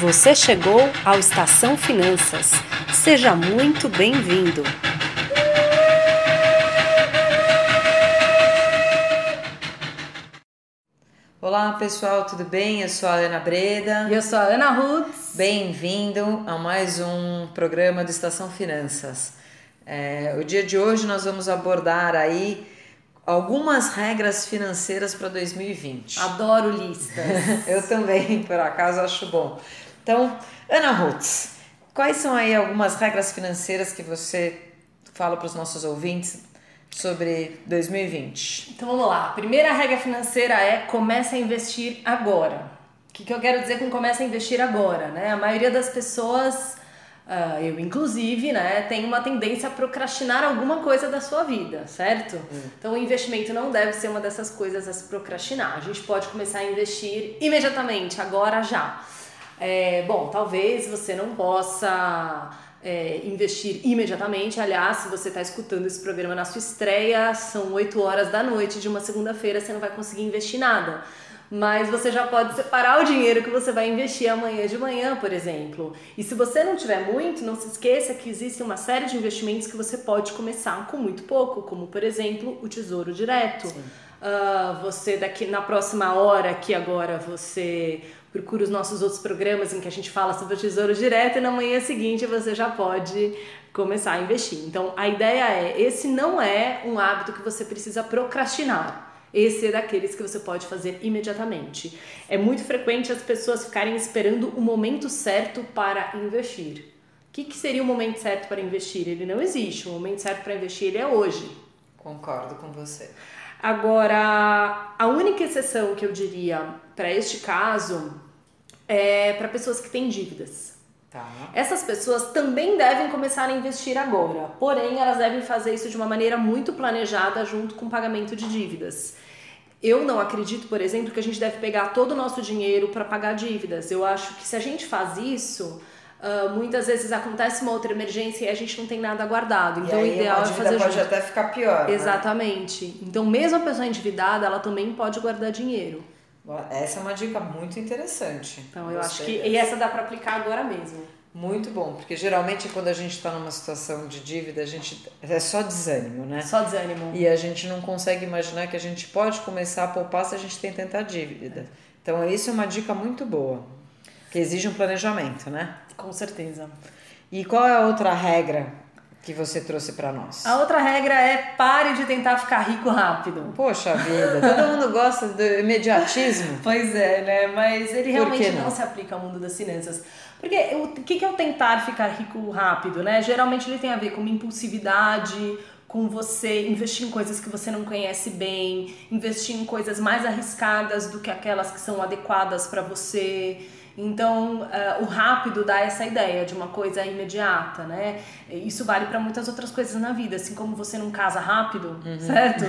Você chegou ao Estação Finanças. Seja muito bem-vindo. Olá pessoal, tudo bem? Eu sou a Ana Breda. E eu sou a Ana Ruth. Bem-vindo a mais um programa do Estação Finanças. É, o dia de hoje nós vamos abordar aí algumas regras financeiras para 2020. Adoro listas. eu também, por acaso, acho bom. Então, Ana Ruth, quais são aí algumas regras financeiras que você fala para os nossos ouvintes sobre 2020? Então vamos lá. A primeira regra financeira é comece a investir agora. O que, que eu quero dizer com comece a investir agora? Né? A maioria das pessoas, uh, eu inclusive, né, tem uma tendência a procrastinar alguma coisa da sua vida, certo? Hum. Então o investimento não deve ser uma dessas coisas a se procrastinar. A gente pode começar a investir imediatamente, agora já. É, bom, talvez você não possa é, investir imediatamente. Aliás, se você está escutando esse programa na sua estreia, são 8 horas da noite de uma segunda-feira, você não vai conseguir investir nada. Mas você já pode separar o dinheiro que você vai investir amanhã de manhã, por exemplo. E se você não tiver muito, não se esqueça que existe uma série de investimentos que você pode começar com muito pouco, como por exemplo o Tesouro Direto. Uh, você daqui na próxima hora que agora você procura os nossos outros programas em que a gente fala sobre o tesouro direto e na manhã seguinte você já pode começar a investir. Então a ideia é: esse não é um hábito que você precisa procrastinar. Esse é daqueles que você pode fazer imediatamente. É muito frequente as pessoas ficarem esperando o momento certo para investir. O que, que seria o momento certo para investir? Ele não existe. O momento certo para investir ele é hoje. Concordo com você. Agora, a única exceção que eu diria para este caso é para pessoas que têm dívidas. Tá. Essas pessoas também devem começar a investir agora, porém elas devem fazer isso de uma maneira muito planejada junto com o pagamento de dívidas. Eu não acredito, por exemplo, que a gente deve pegar todo o nosso dinheiro para pagar dívidas. Eu acho que se a gente faz isso, Uh, muitas vezes acontece uma outra emergência e a gente não tem nada guardado. Então, o ideal é fazer. pode até ficar pior. Né? Exatamente. Né? Então, mesmo a pessoa endividada, ela também pode guardar dinheiro. Essa é uma dica muito interessante. Então, eu acho que. E essa dá para aplicar agora mesmo. Muito bom, porque geralmente quando a gente está numa situação de dívida, a gente é só desânimo, né? Só desânimo. E a gente não consegue imaginar que a gente pode começar a poupar se a gente tem tanta dívida. É. Então, isso é uma dica muito boa, que exige um planejamento, né? Com certeza. E qual é a outra regra que você trouxe para nós? A outra regra é pare de tentar ficar rico rápido. Poxa vida, todo mundo gosta do imediatismo. pois é, né? Mas ele realmente não? não? se aplica ao mundo das finanças. Porque o que é o tentar ficar rico rápido, né? Geralmente ele tem a ver com uma impulsividade, com você investir em coisas que você não conhece bem, investir em coisas mais arriscadas do que aquelas que são adequadas para você. Então, uh, o rápido dá essa ideia de uma coisa imediata, né? Isso vale para muitas outras coisas na vida, assim como você não casa rápido, uhum. certo?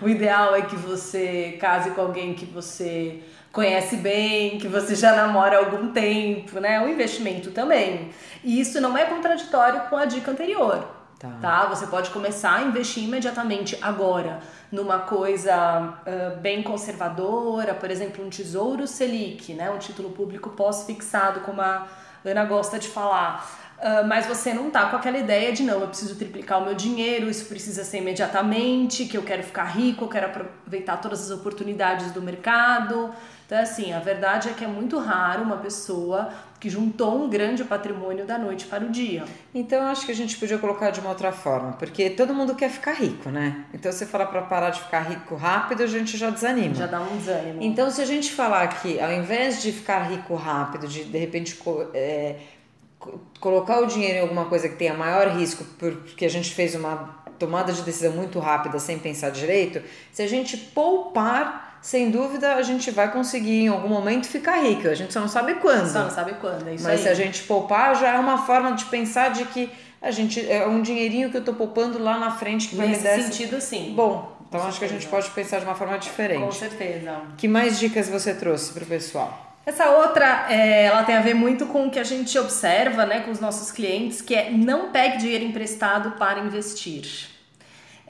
o ideal é que você case com alguém que você conhece bem, que você já namora há algum tempo, né? O investimento também. E isso não é contraditório com a dica anterior. Tá. tá. Você pode começar a investir imediatamente agora numa coisa uh, bem conservadora, por exemplo, um tesouro Selic, né? um título público pós-fixado, como a Ana gosta de falar. Uh, mas você não tá com aquela ideia de não, eu preciso triplicar o meu dinheiro, isso precisa ser imediatamente, que eu quero ficar rico, eu quero aproveitar todas as oportunidades do mercado. Então, assim, a verdade é que é muito raro uma pessoa que juntou um grande patrimônio da noite para o dia. Então, acho que a gente podia colocar de uma outra forma, porque todo mundo quer ficar rico, né? Então, você falar para parar de ficar rico rápido, a gente já desanima. Já dá um desânimo. Então, se a gente falar que ao invés de ficar rico rápido, de de repente é, colocar o dinheiro em alguma coisa que tenha maior risco, porque a gente fez uma tomada de decisão muito rápida sem pensar direito, se a gente poupar sem dúvida a gente vai conseguir em algum momento ficar rico. A gente só não sabe quando. Só não sabe quando, é isso Mas aí. se a gente poupar, já é uma forma de pensar de que a gente é um dinheirinho que eu tô poupando lá na frente que Nesse vai me dar. Nesse sentido, sim. Bom, então acho que a gente pode pensar de uma forma diferente. Com certeza. Que mais dicas você trouxe para o pessoal? Essa outra, é, ela tem a ver muito com o que a gente observa, né, com os nossos clientes, que é não pegue dinheiro emprestado para investir.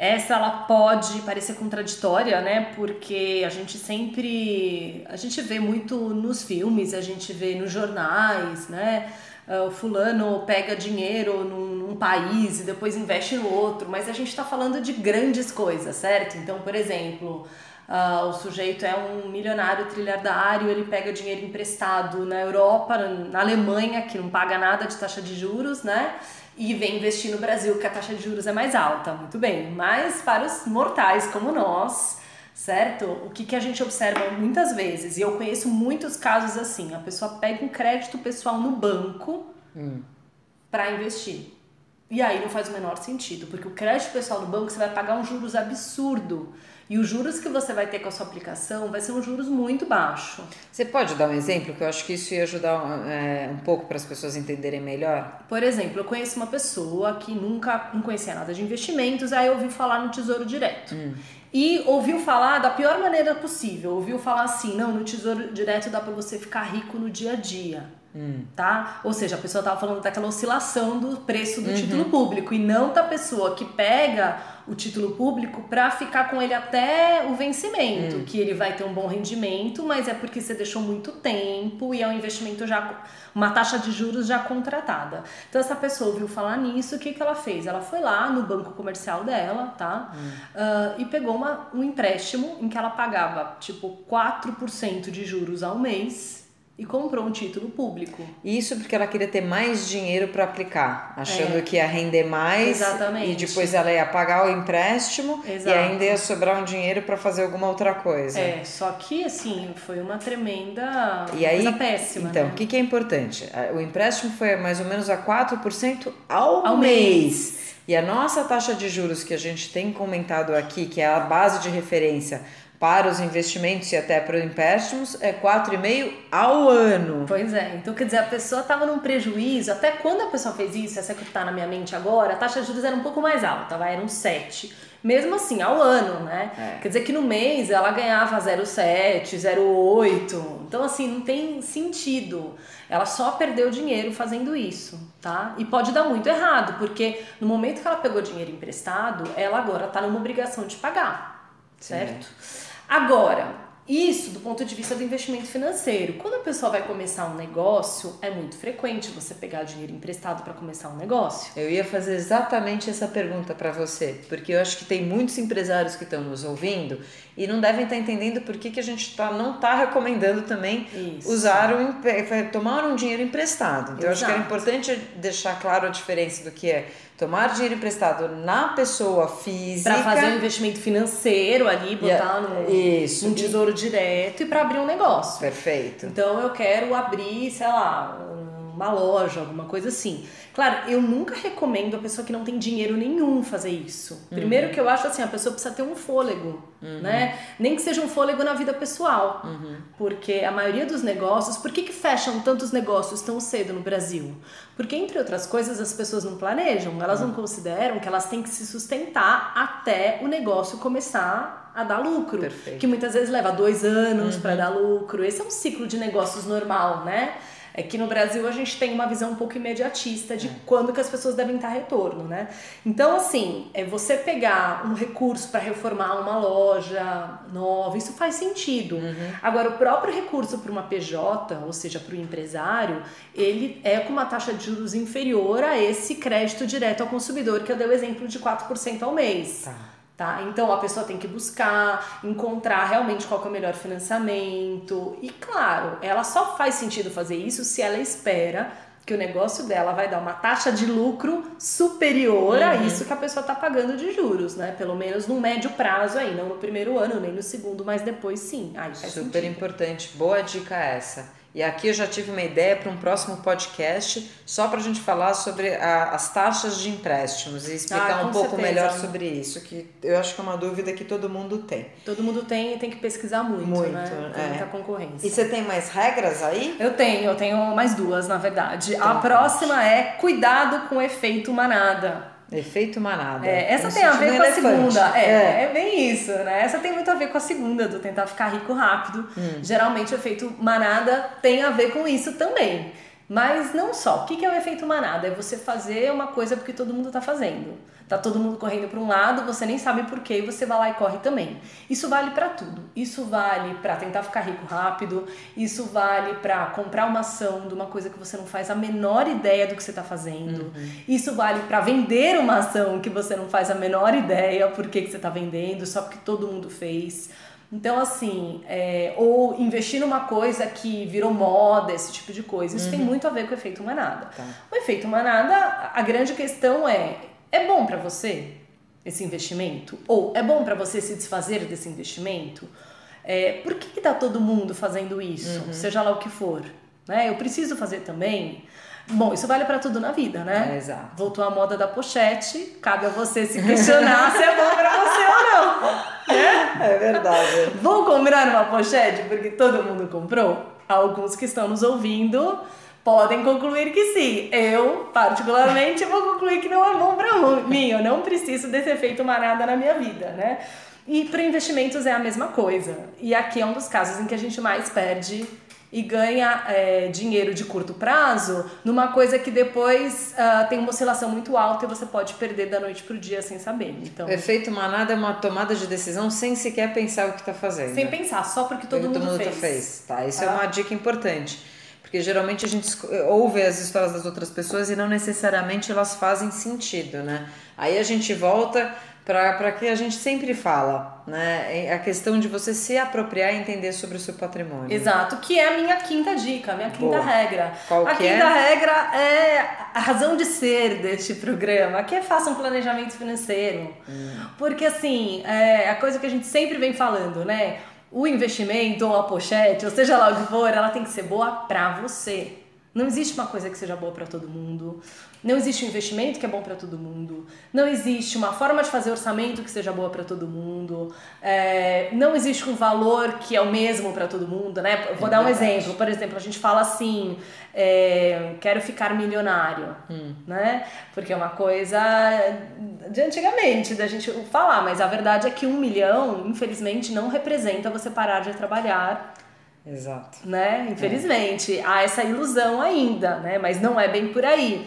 Essa ela pode parecer contraditória, né? Porque a gente sempre a gente vê muito nos filmes, a gente vê nos jornais, né? Uh, o fulano pega dinheiro num, num, país e depois investe no outro, mas a gente está falando de grandes coisas, certo? Então, por exemplo, uh, o sujeito é um milionário trilhardário, ele pega dinheiro emprestado na Europa, na Alemanha, que não paga nada de taxa de juros, né? e vem investir no Brasil, que a taxa de juros é mais alta. Muito bem, mas para os mortais como nós, certo? O que, que a gente observa muitas vezes, e eu conheço muitos casos assim: a pessoa pega um crédito pessoal no banco hum. para investir. E aí não faz o menor sentido, porque o crédito pessoal no banco você vai pagar um juros absurdo. E os juros que você vai ter com a sua aplicação vai ser um juros muito baixo. Você pode dar um exemplo que eu acho que isso ia ajudar é, um pouco para as pessoas entenderem melhor? Por exemplo, eu conheço uma pessoa que nunca não conhecia nada de investimentos, aí ouviu falar no Tesouro Direto. Hum. E ouviu falar da pior maneira possível. Ouviu falar assim: não, no Tesouro Direto dá para você ficar rico no dia a dia. Hum. Tá? Ou seja, a pessoa estava falando daquela oscilação do preço do uhum. título público e não da pessoa que pega o título público para ficar com ele até o vencimento, hum. que ele vai ter um bom rendimento, mas é porque você deixou muito tempo e é um investimento já uma taxa de juros já contratada. Então essa pessoa ouviu falar nisso, o que que ela fez? Ela foi lá no banco comercial dela, tá? Hum. Uh, e pegou uma, um empréstimo em que ela pagava tipo 4% de juros ao mês e comprou um título público. Isso porque ela queria ter mais dinheiro para aplicar, achando é. que ia render mais Exatamente. e depois ela ia pagar o empréstimo Exato. e ainda ia sobrar um dinheiro para fazer alguma outra coisa. É, só que assim, foi uma tremenda e aí, coisa péssima. Então, né? o que, que é importante? O empréstimo foi mais ou menos a 4% ao, ao mês. mês. E a nossa taxa de juros que a gente tem comentado aqui, que é a base de referência para os investimentos e até para os empréstimos é 4,5 ao ano. Pois é, então quer dizer, a pessoa estava num prejuízo, até quando a pessoa fez isso, essa que está na minha mente agora, a taxa de juros era um pouco mais alta, vai, era um 7. Mesmo assim, ao ano, né? É. Quer dizer que no mês ela ganhava 0,7, 0,8. Então, assim, não tem sentido. Ela só perdeu dinheiro fazendo isso, tá? E pode dar muito errado, porque no momento que ela pegou dinheiro emprestado, ela agora está numa obrigação de pagar, certo? Sim. Agora, isso do ponto de vista do investimento financeiro. Quando a pessoa vai começar um negócio, é muito frequente você pegar dinheiro emprestado para começar um negócio. Eu ia fazer exatamente essa pergunta para você, porque eu acho que tem muitos empresários que estão nos ouvindo e não devem estar entendendo por que, que a gente tá, não está recomendando também Isso. usar um, tomar um dinheiro emprestado. Então, eu acho que é importante deixar claro a diferença do que é tomar dinheiro emprestado na pessoa física. Para fazer um investimento financeiro ali, botar no, Isso. num tesouro direto e para abrir um negócio. Perfeito. Então eu quero abrir, sei lá, uma loja, alguma coisa assim. Claro, eu nunca recomendo a pessoa que não tem dinheiro nenhum fazer isso. Primeiro uhum. que eu acho assim, a pessoa precisa ter um fôlego, uhum. né? Nem que seja um fôlego na vida pessoal. Uhum. Porque a maioria dos negócios, por que, que fecham tantos negócios tão cedo no Brasil? Porque, entre outras coisas, as pessoas não planejam, elas não uhum. consideram que elas têm que se sustentar até o negócio começar a dar lucro. Perfeito. Que muitas vezes leva dois anos para uhum. dar lucro. Esse é um ciclo de negócios normal, né? É que no Brasil a gente tem uma visão um pouco imediatista de é. quando que as pessoas devem estar retorno, né? Então, assim, é você pegar um recurso para reformar uma loja nova, isso faz sentido. Uhum. Agora, o próprio recurso para uma PJ, ou seja, para o empresário, ele é com uma taxa de juros inferior a esse crédito direto ao consumidor, que eu dei o exemplo de 4% ao mês. Tá. Tá? Então a pessoa tem que buscar, encontrar realmente qual é o melhor financiamento. E claro, ela só faz sentido fazer isso se ela espera que o negócio dela vai dar uma taxa de lucro superior uhum. a isso que a pessoa está pagando de juros, né? Pelo menos no médio prazo aí, não no primeiro ano, nem no segundo, mas depois sim. Aí Super sentido. importante, boa dica essa. E aqui eu já tive uma ideia para um próximo podcast, só para a gente falar sobre a, as taxas de empréstimos e explicar ah, um pouco certeza. melhor sobre isso, que eu acho que é uma dúvida que todo mundo tem. Todo mundo tem e tem que pesquisar muito, muito né? Tem é. muita concorrência. E você tem mais regras aí? Eu tenho, eu tenho mais duas, na verdade. Então, a próxima é cuidado com o efeito manada. Efeito manada. É, essa tem a ver com a segunda. É, é, é, bem isso, né? Essa tem muito a ver com a segunda, do tentar ficar rico rápido. Hum. Geralmente o efeito manada tem a ver com isso também. Mas não só. O que é o efeito manada? É você fazer uma coisa porque todo mundo está fazendo. Tá todo mundo correndo para um lado, você nem sabe por quê e você vai lá e corre também. Isso vale para tudo. Isso vale para tentar ficar rico rápido, isso vale para comprar uma ação de uma coisa que você não faz a menor ideia do que você está fazendo. Uhum. Isso vale para vender uma ação que você não faz a menor ideia por que, que você está vendendo, só porque todo mundo fez. Então, assim, é, ou investir numa coisa que virou moda, esse tipo de coisa. Isso uhum. tem muito a ver com o efeito manada. Tá. O efeito manada, a grande questão é: é bom para você esse investimento? Ou é bom para você se desfazer desse investimento? É, por que, que tá todo mundo fazendo isso? Uhum. Seja lá o que for. Né? Eu preciso fazer também. Bom, isso vale para tudo na vida, né? É, exato. Voltou a moda da pochete, cabe a você se questionar se é bom para você ou não. É, é verdade. Vou comprar uma pochete porque todo mundo comprou? Alguns que estão nos ouvindo podem concluir que sim. Eu, particularmente, vou concluir que não é bom para mim. Eu não preciso desse efeito manada na minha vida, né? E para investimentos é a mesma coisa. E aqui é um dos casos em que a gente mais perde e ganha é, dinheiro de curto prazo numa coisa que depois uh, tem uma oscilação muito alta e você pode perder da noite para o dia sem saber. Então, o efeito manada é uma tomada de decisão sem sequer pensar o que está fazendo. Sem pensar, só porque todo, porque mundo, todo mundo fez. fez. Tá, isso ah. é uma dica importante. Porque geralmente a gente ouve as histórias das outras pessoas e não necessariamente elas fazem sentido, né? Aí a gente volta para que a gente sempre fala, né? É a questão de você se apropriar e entender sobre o seu patrimônio. Exato, que é a minha quinta dica, a minha quinta Boa. regra. Qual a que quinta é? regra é a razão de ser deste programa, que é faça um planejamento financeiro. Hum. Porque assim, é a coisa que a gente sempre vem falando, né? O investimento ou a pochete, ou seja lá o que for, ela tem que ser boa para você. Não existe uma coisa que seja boa para todo mundo. Não existe um investimento que é bom para todo mundo. Não existe uma forma de fazer orçamento que seja boa para todo mundo. É, não existe um valor que é o mesmo para todo mundo, né? Vou é dar um exemplo. Por exemplo, a gente fala assim: é, quero ficar milionário, hum. né? Porque é uma coisa de antigamente da gente falar, mas a verdade é que um milhão, infelizmente, não representa você parar de trabalhar Exato. Né? Infelizmente, é. há essa ilusão ainda, né? Mas não é bem por aí.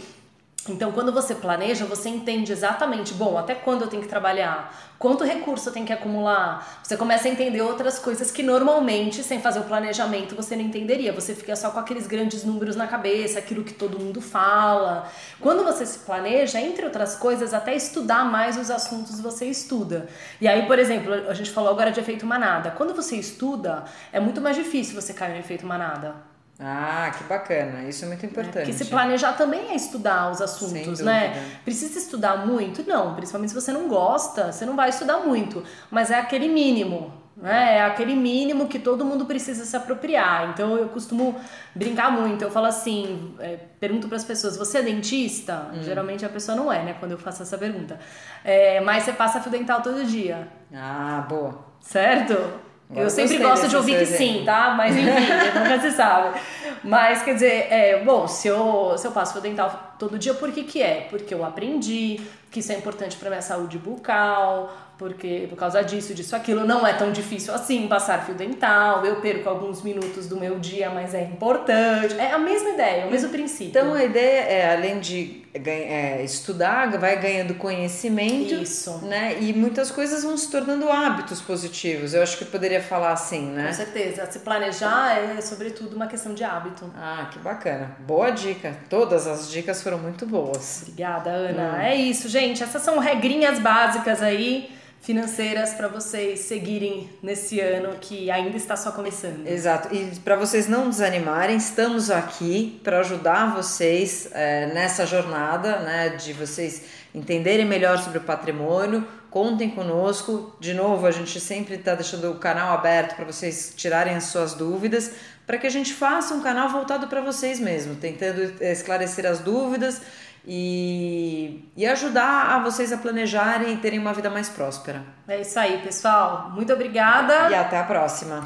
Então, quando você planeja, você entende exatamente, bom, até quando eu tenho que trabalhar, quanto recurso eu tenho que acumular. Você começa a entender outras coisas que normalmente, sem fazer o planejamento, você não entenderia. Você fica só com aqueles grandes números na cabeça, aquilo que todo mundo fala. Quando você se planeja, entre outras coisas, até estudar mais os assuntos você estuda. E aí, por exemplo, a gente falou agora de efeito manada. Quando você estuda, é muito mais difícil você cair no efeito manada. Ah, que bacana. Isso é muito importante. Porque se planejar também é estudar os assuntos, né? Precisa estudar muito? Não, principalmente se você não gosta, você não vai estudar muito. Mas é aquele mínimo, né? É aquele mínimo que todo mundo precisa se apropriar. Então eu costumo brincar muito. Eu falo assim, é, pergunto para as pessoas: você é dentista? Hum. Geralmente a pessoa não é, né? Quando eu faço essa pergunta. É, mas você passa fio dental todo dia. Ah, boa. Certo? Eu sempre gosto de ouvir que sim, tá? Mas enfim, nunca se sabe. Mas quer dizer, é, bom, se eu, se eu passo fio dental todo dia, por que que é? Porque eu aprendi que isso é importante para minha saúde bucal, porque por causa disso, disso, aquilo, não é tão difícil assim passar fio dental, eu perco alguns minutos do meu dia, mas é importante. É a mesma ideia, o mesmo princípio. Então a ideia é, além de é, estudar, vai ganhando conhecimento. Isso. Né? E muitas coisas vão se tornando hábitos positivos. Eu acho que eu poderia falar assim, né? Com certeza. Se planejar é, sobretudo, uma questão de hábito. Ah, que bacana. Boa dica. Todas as dicas foram muito boas. Obrigada, Ana. Hum. É isso, gente. Essas são regrinhas básicas aí financeiras para vocês seguirem nesse ano que ainda está só começando. Exato. E para vocês não desanimarem, estamos aqui para ajudar vocês é, nessa jornada, né, de vocês entenderem melhor sobre o patrimônio. Contem conosco. De novo, a gente sempre está deixando o canal aberto para vocês tirarem as suas dúvidas, para que a gente faça um canal voltado para vocês mesmo, tentando esclarecer as dúvidas e, e ajudar a vocês a planejarem e terem uma vida mais próspera. É isso aí, pessoal. Muito obrigada. E até a próxima.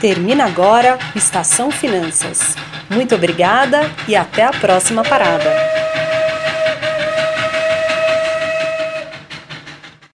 Termina agora Estação Finanças. Muito obrigada e até a próxima parada.